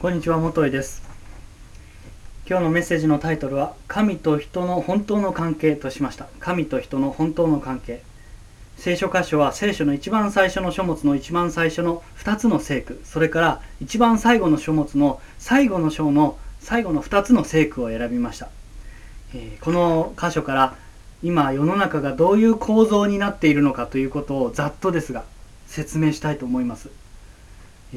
こんにちは元井です。今日のメッセージのタイトルは神と人の本当の関係としました。神と人の本当の関係。聖書箇所は聖書の一番最初の書物の一番最初の2つの聖句。それから一番最後の書物の最後の章の最後の2つの聖句を選びました、えー、この箇所から今世の中がどういう構造になっているのかということをざっとですが説明したいと思います。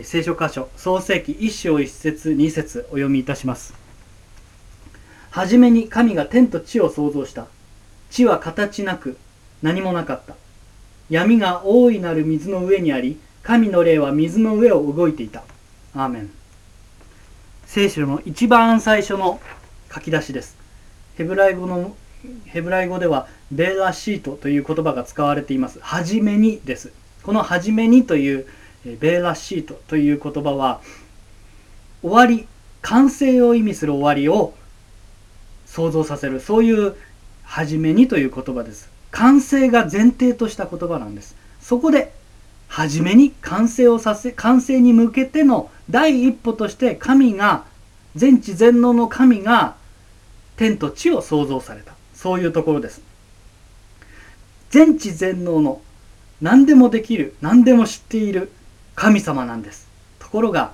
聖書箇所創世記1章1節2節お読みいたします。はじめに神が天と地を創造した。地は形なく何もなかった。闇が大いなる水の上にあり神の霊は水の上を動いていた。アーメン。聖書の一番最初の書き出しです。ヘブライ語のヘブライ語ではベーラシートという言葉が使われています。はじめにです。このはじめにというベーラシートという言葉は終わり完成を意味する終わりを想像させる。そういう初めにという言葉です。完成が前提とした言葉なんです。そこで初めに完成をさせ完成に向けての第一歩として神が全知全能の神が天と地を創造された。そういうところです。全知全能の何でもできる何でも知っている神様なんです。ところが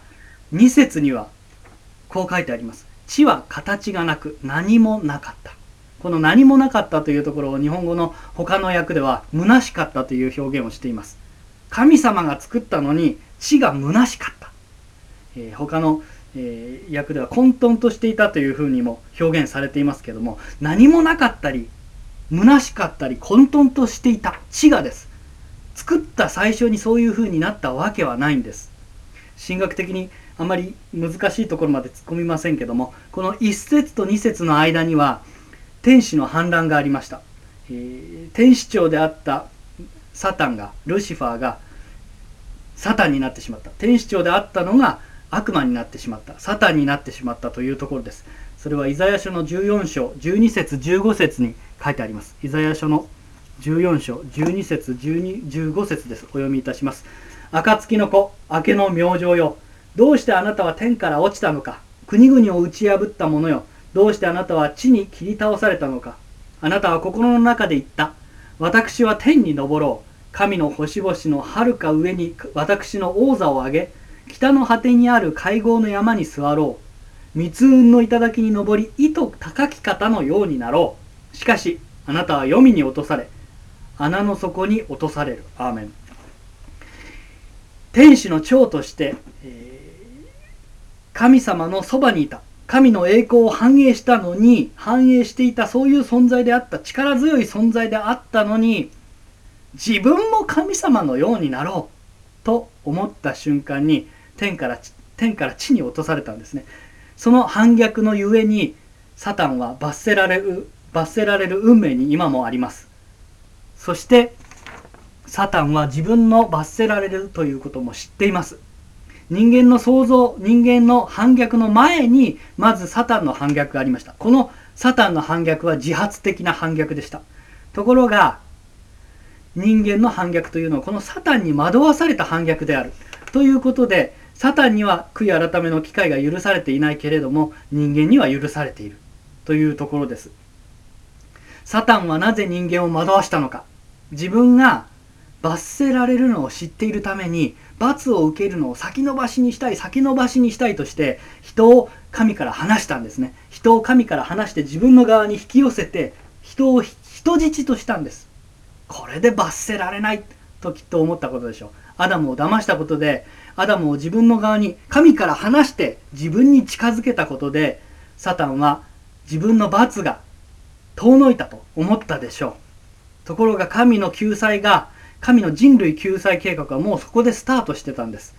2節にはこう書いてあります。地は形がなく何もなかった。この何もなかったというところを日本語の他の訳では虚しかったという表現をしています。神様が作ったのに地が虚しかった、えー、他の、えー、訳では混沌としていたというふうにも表現されていますけども何もなかったり虚しかったり混沌としていた地がです。作った最初にそういう風になったわけはないんです。神学的にあまり難しいところまで突っ込みませんけどもこの1節と2節の間には天使の反乱がありました、えー、天使長であったサタンがルシファーがサタンになってしまった。天使長であったのが悪魔になってしまった。サタンになってしまったというところです。それはイザヤ書の14章12節15節に書いてあります。イザヤ書の14章12節12 15節です。お読みいたします。暁の子明けの明星よ。どうしてあなたは天から落ちたのか。国々を打ち破った者よ。どうしてあなたは地に切り倒されたのか。あなたは心の中で言った。私は天に昇ろう。神の星々のはるか上に私の王座を上げ北の果てにある会合の山に座ろう。密雲の頂に登り糸高き方のようになろう。しかしあなたは黄泉に落とされ穴の底に落とされる。アーメン。天使の長として、えー、神様のそばにいた。神の栄光を反映したのに、反映していたそういう存在であった、力強い存在であったのに、自分も神様のようになろうと思った瞬間に、天から天から地に落とされたんですね。その反逆のゆえに、サタンは罰せられる、罰せられる運命に今もあります。そしてサタンは自分の罰せられるということも知っています。人間の創造人間の反逆の前にまずサタンの反逆がありました。このサタンの反逆は自発的な反逆でした。ところが人間の反逆というのはこのサタンに惑わされた反逆である。ということでサタンには悔い改めの機会が許されていないけれども人間には許されている。というところです。サタンはなぜ人間を惑わしたのか。自分が罰せられるのを知っているために罰を受けるのを先延ばしにしたい先延ばしにしたいとして人を神から離したんですね。人を神から離して自分の側に引き寄せて人を人質としたんです。これで罰せられないときっと思ったことでしょう。アダムを騙したことでアダムを自分の側に神から離して自分に近づけたことでサタンは自分の罰が遠のいたと思ったでしょう。ところが神の救済が神の人類救済計画はもうそこでスタートしてたんです。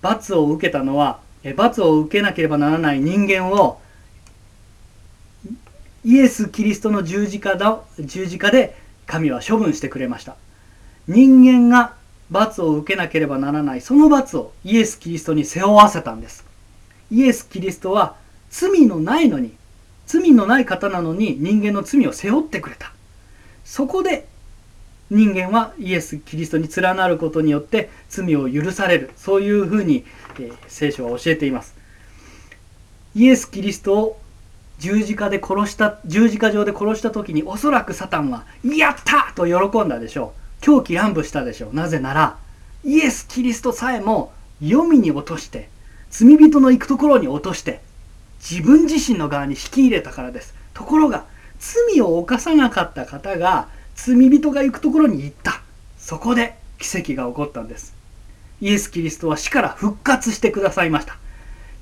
罰を受けたのは罰を受けなければならない人間をイエス・キリストの十字架だ十字架で神は処分してくれました。人間が罰を受けなければならないその罰をイエス・キリストに背負わせたんです。イエス・キリストは罪のないのに罪のない方なのに人間の罪を背負ってくれた。そこで人間はイエス・キリストに連なることによって罪を許される。そういうふうに、え、聖書は教えています。イエス・キリストを十字架で殺した十字架上で殺した時におそらくサタンは「やった!」と喜んだでしょう。狂気乱舞したでしょう。なぜならイエス・キリストさえも黄泉に落として罪人の行くところに落として自分自身の側に引き入れたからです。ところが罪を犯さなかった方が罪人が行くところに行った。そこで奇跡が起こったんです。イエス・キリストは死から復活してくださいました。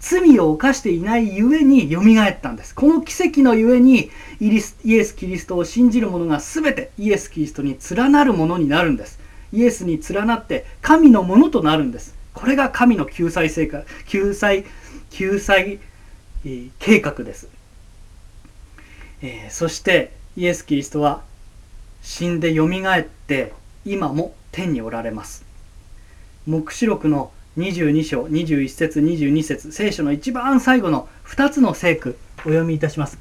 罪を犯していないゆえによみがえったんです。この奇跡のゆえにイエス・キリストを信じる者が全てイエス・キリストに連なるものになるんです。イエスに連なって神のものとなるんです。これが神の救済成果救済救済、計画です、えー、そしてイエス・キリストは死んでよみがえって今も天におられます。黙示録の22章21節22節聖書の一番最後の2つの聖句お読みいたします。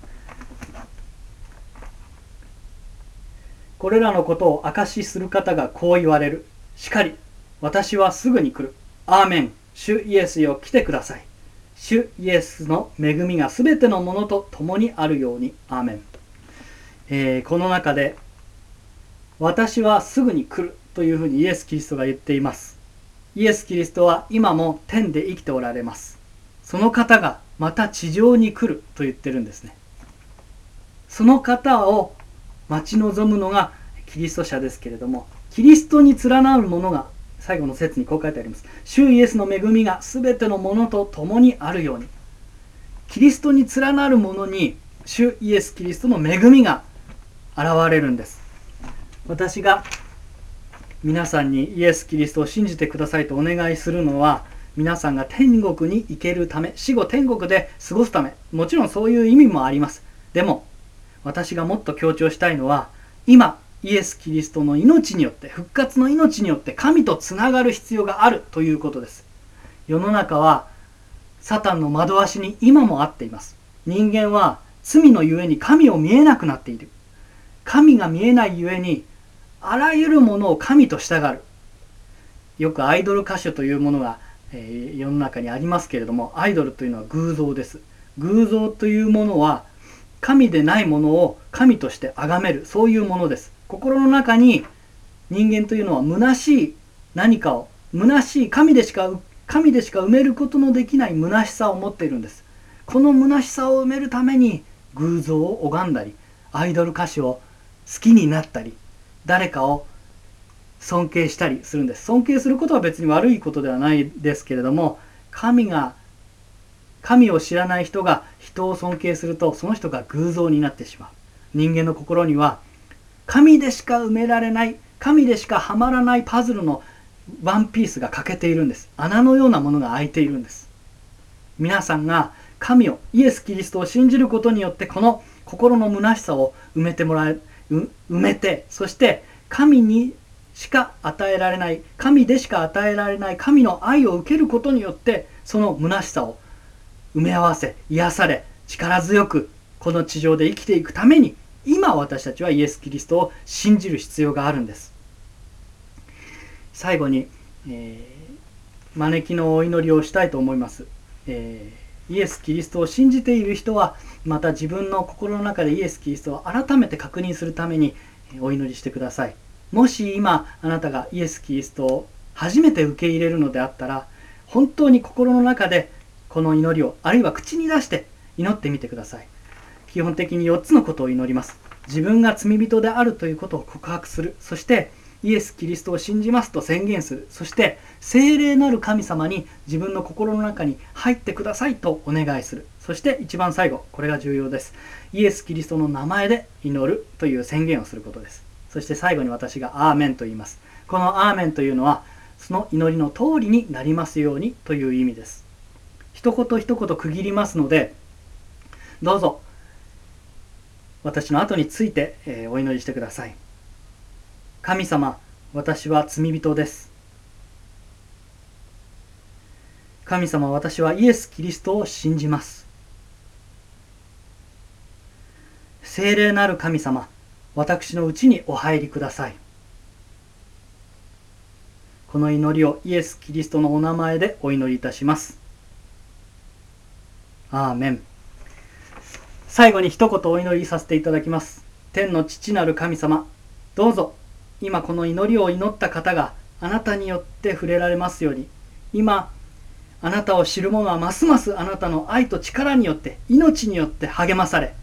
これらのことを証しする方がこう言われる。しかり私はすぐに来る。アーメン。主イエスよ来てください。主イエスの恵みがすべてのものと共にあるようにアーメン、えー、この中で私はすぐに来るというふうにイエス・キリストが言っています。イエス・キリストは今も天で生きておられます。その方がまた地上に来ると言ってるんですね。その方を待ち望むのがキリスト者ですけれどもキリストに連なるものが最後の説にこう書いてあります。主イエスの恵みが全てのものと共にあるように。キリストに連なるものに主イエス・キリストの恵みが現れるんです。私が皆さんにイエス・キリストを信じてくださいとお願いするのは皆さんが天国に行けるため死後天国で過ごすため。もちろんそういう意味もあります。でも私がもっと強調したいのは今イエス・キリストの命によって復活の命によって神とつながる必要があるということです。世の中はサタンの惑わしに今もあっています。人間は罪のゆえに神を見えなくなっている。神が見えないゆえにあらゆるものを神と従う。よくアイドル歌手というものが、えー、世の中にありますけれどもアイドルというのは偶像です。偶像というものは神でないものを神として崇めるそういうものです。心の中に人間というのは虚しい何かを虚しい神でしか神でしか埋めることのできない虚しさを持っているんです。この虚しさを埋めるために偶像を拝んだりアイドル歌手を好きになったり誰かを尊敬したりするんです。尊敬することは別に悪いことではないですけれども神が神を知らない人が人を尊敬するとその人が偶像になってしまう。人間の心には神でしか埋められない神でしかはまらないパズルのワンピースが欠けているんです。穴のようなものが開いているんです。皆さんが神をイエス・キリストを信じることによってこの心の虚しさを埋めてもらえ埋めてそして神にしか与えられない神でしか与えられない神の愛を受けることによってその虚しさを埋め合わせ癒され力強くこの地上で生きていくために今私たちはイエス・キリストを信じる必要があるんです。最後に、えー、招きのお祈りをしたいと思います、えーイエス・キリストを信じている人はまた自分の心の中でイエス・キリストを改めて確認するためにお祈りしてください。もし今あなたがイエス・キリストを初めて受け入れるのであったら本当に心の中でこの祈りをあるいは口に出して祈ってみてください。基本的に4つのことを祈ります。自分が罪人であるということを告白する。そしてイエス・キリストを信じますと宣言する。そして聖霊なる神様に自分の心の中に入ってくださいとお願いする。そして一番最後これが重要です。イエス・キリストの名前で祈るという宣言をすることです。そして最後に私がアーメンと言います。このアーメンというのはその祈りの通りになりますようにという意味です。一言一言区切りますのでどうぞ。私の後について、えお祈りしてください神様、私は罪人です。神様、私はイエス・キリストを信じます。聖霊なる神様、私のうちにお入りください。この祈りをイエス・キリストのお名前でお祈りいたします。アーメン最後に一言お祈りさせていただきます。天の父なる神様どうぞ。今この祈りを祈った方があなたによって触れられますように。今あなたを知る者はますますあなたの愛と力によって命によって励まされ。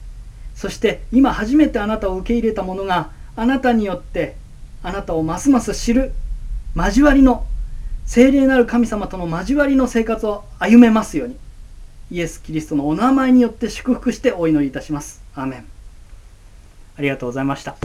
そして今初めてあなたを受け入れた者があなたによってあなたをますます知る交わりの聖霊なる神様との交わりの生活を歩めますように。イエス・キリストのお名前によって祝福してお祈りいたします。アーメンありがとうございました。